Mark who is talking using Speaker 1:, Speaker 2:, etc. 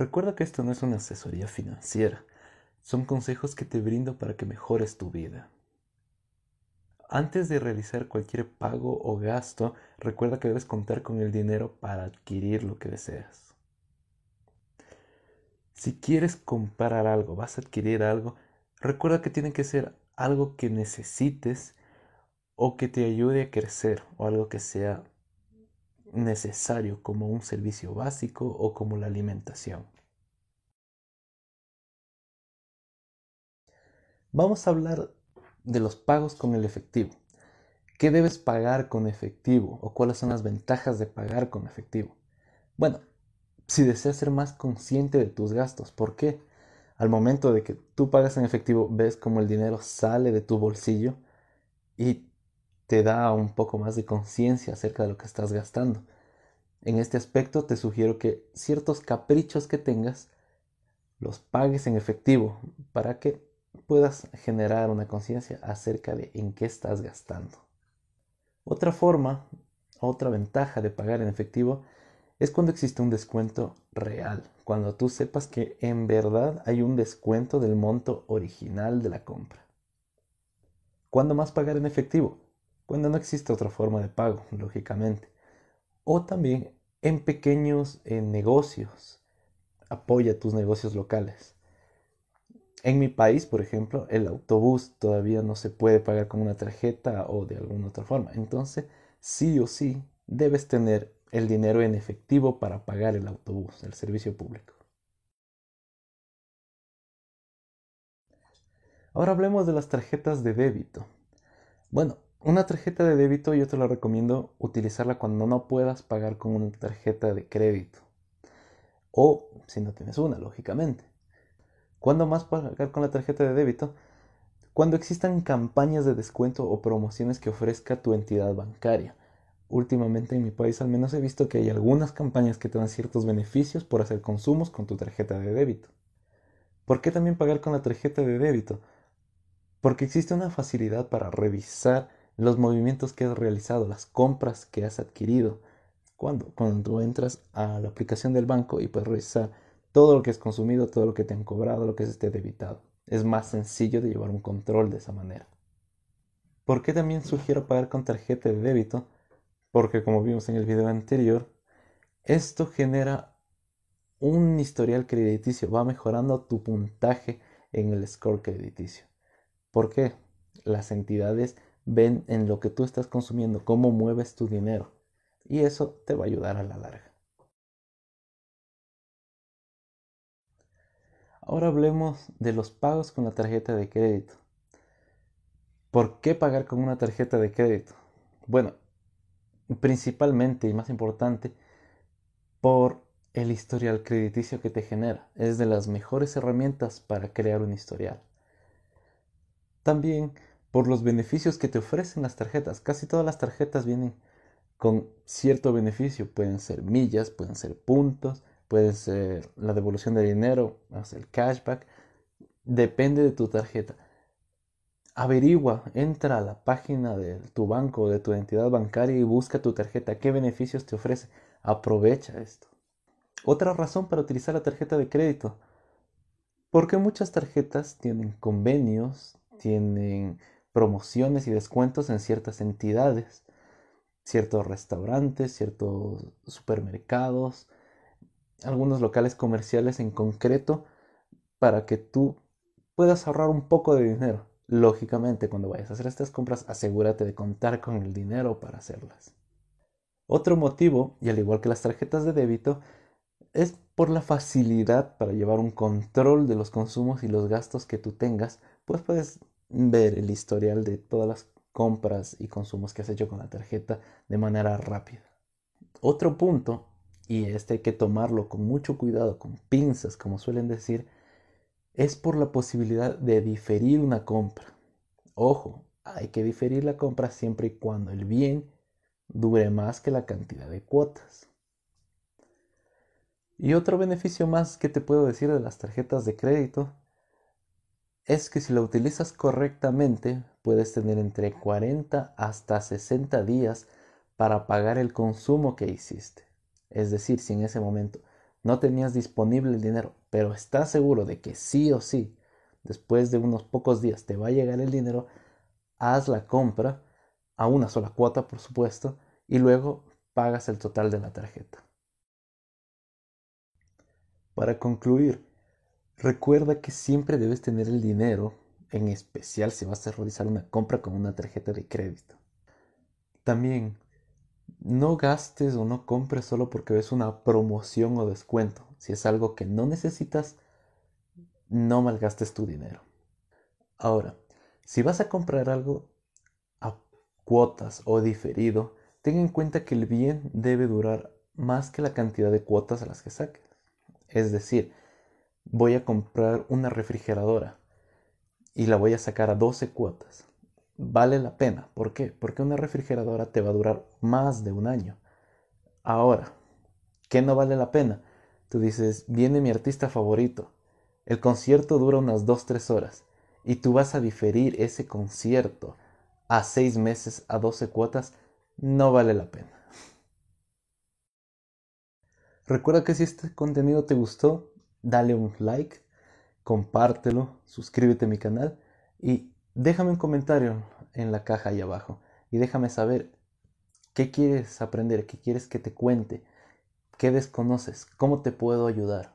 Speaker 1: Recuerda que esto no es una asesoría financiera, son consejos que te brindo para que mejores tu vida. Antes de realizar cualquier pago o gasto, recuerda que debes contar con el dinero para adquirir lo que deseas. Si quieres comprar algo, vas a adquirir algo, recuerda que tiene que ser algo que necesites o que te ayude a crecer o algo que sea necesario como un servicio básico o como la alimentación. Vamos a hablar de los pagos con el efectivo. ¿Qué debes pagar con efectivo o cuáles son las ventajas de pagar con efectivo? Bueno, si deseas ser más consciente de tus gastos, ¿por qué? Al momento de que tú pagas en efectivo, ves cómo el dinero sale de tu bolsillo y te da un poco más de conciencia acerca de lo que estás gastando. En este aspecto te sugiero que ciertos caprichos que tengas los pagues en efectivo para que puedas generar una conciencia acerca de en qué estás gastando. Otra forma, otra ventaja de pagar en efectivo es cuando existe un descuento real, cuando tú sepas que en verdad hay un descuento del monto original de la compra. ¿Cuándo más pagar en efectivo? Cuando no existe otra forma de pago, lógicamente. O también en pequeños negocios. Apoya tus negocios locales. En mi país, por ejemplo, el autobús todavía no se puede pagar con una tarjeta o de alguna otra forma. Entonces, sí o sí, debes tener el dinero en efectivo para pagar el autobús, el servicio público. Ahora hablemos de las tarjetas de débito. Bueno, una tarjeta de débito yo te la recomiendo utilizarla cuando no puedas pagar con una tarjeta de crédito. O si no tienes una, lógicamente. ¿Cuándo más pagar con la tarjeta de débito? Cuando existan campañas de descuento o promociones que ofrezca tu entidad bancaria. Últimamente en mi país al menos he visto que hay algunas campañas que te dan ciertos beneficios por hacer consumos con tu tarjeta de débito. ¿Por qué también pagar con la tarjeta de débito? Porque existe una facilidad para revisar los movimientos que has realizado, las compras que has adquirido. Cuando, cuando tú entras a la aplicación del banco y puedes revisar todo lo que has consumido, todo lo que te han cobrado, lo que se esté debitado. Es más sencillo de llevar un control de esa manera. ¿Por qué también sugiero pagar con tarjeta de débito? Porque como vimos en el video anterior, esto genera un historial crediticio, va mejorando tu puntaje en el score crediticio. ¿Por qué? Las entidades ven en lo que tú estás consumiendo, cómo mueves tu dinero. Y eso te va a ayudar a la larga. Ahora hablemos de los pagos con la tarjeta de crédito. ¿Por qué pagar con una tarjeta de crédito? Bueno, principalmente y más importante, por el historial crediticio que te genera. Es de las mejores herramientas para crear un historial. También por los beneficios que te ofrecen las tarjetas. Casi todas las tarjetas vienen con cierto beneficio. Pueden ser millas, pueden ser puntos, puede ser la devolución de dinero, el cashback. Depende de tu tarjeta. Averigua, entra a la página de tu banco de tu entidad bancaria y busca tu tarjeta. ¿Qué beneficios te ofrece? Aprovecha esto. Otra razón para utilizar la tarjeta de crédito. Porque muchas tarjetas tienen convenios, tienen promociones y descuentos en ciertas entidades, ciertos restaurantes, ciertos supermercados, algunos locales comerciales en concreto, para que tú puedas ahorrar un poco de dinero. Lógicamente, cuando vayas a hacer estas compras, asegúrate de contar con el dinero para hacerlas. Otro motivo, y al igual que las tarjetas de débito, es por la facilidad para llevar un control de los consumos y los gastos que tú tengas, pues puedes ver el historial de todas las compras y consumos que has hecho con la tarjeta de manera rápida. Otro punto, y este hay que tomarlo con mucho cuidado, con pinzas, como suelen decir, es por la posibilidad de diferir una compra. Ojo, hay que diferir la compra siempre y cuando el bien dure más que la cantidad de cuotas. Y otro beneficio más que te puedo decir de las tarjetas de crédito es que si lo utilizas correctamente, puedes tener entre 40 hasta 60 días para pagar el consumo que hiciste. Es decir, si en ese momento no tenías disponible el dinero, pero estás seguro de que sí o sí, después de unos pocos días te va a llegar el dinero, haz la compra a una sola cuota, por supuesto, y luego pagas el total de la tarjeta. Para concluir, recuerda que siempre debes tener el dinero, en especial si vas a realizar una compra con una tarjeta de crédito. También, no gastes o no compres solo porque ves una promoción o descuento. Si es algo que no necesitas, no malgastes tu dinero. Ahora, si vas a comprar algo a cuotas o diferido, ten en cuenta que el bien debe durar más que la cantidad de cuotas a las que saques. Es decir, voy a comprar una refrigeradora y la voy a sacar a 12 cuotas. Vale la pena. ¿Por qué? Porque una refrigeradora te va a durar más de un año. Ahora, ¿qué no vale la pena? Tú dices, viene mi artista favorito. El concierto dura unas 2-3 horas y tú vas a diferir ese concierto a 6 meses a 12 cuotas. No vale la pena. Recuerda que si este contenido te gustó, dale un like, compártelo, suscríbete a mi canal y déjame un comentario en la caja ahí abajo y déjame saber qué quieres aprender, qué quieres que te cuente, qué desconoces, cómo te puedo ayudar.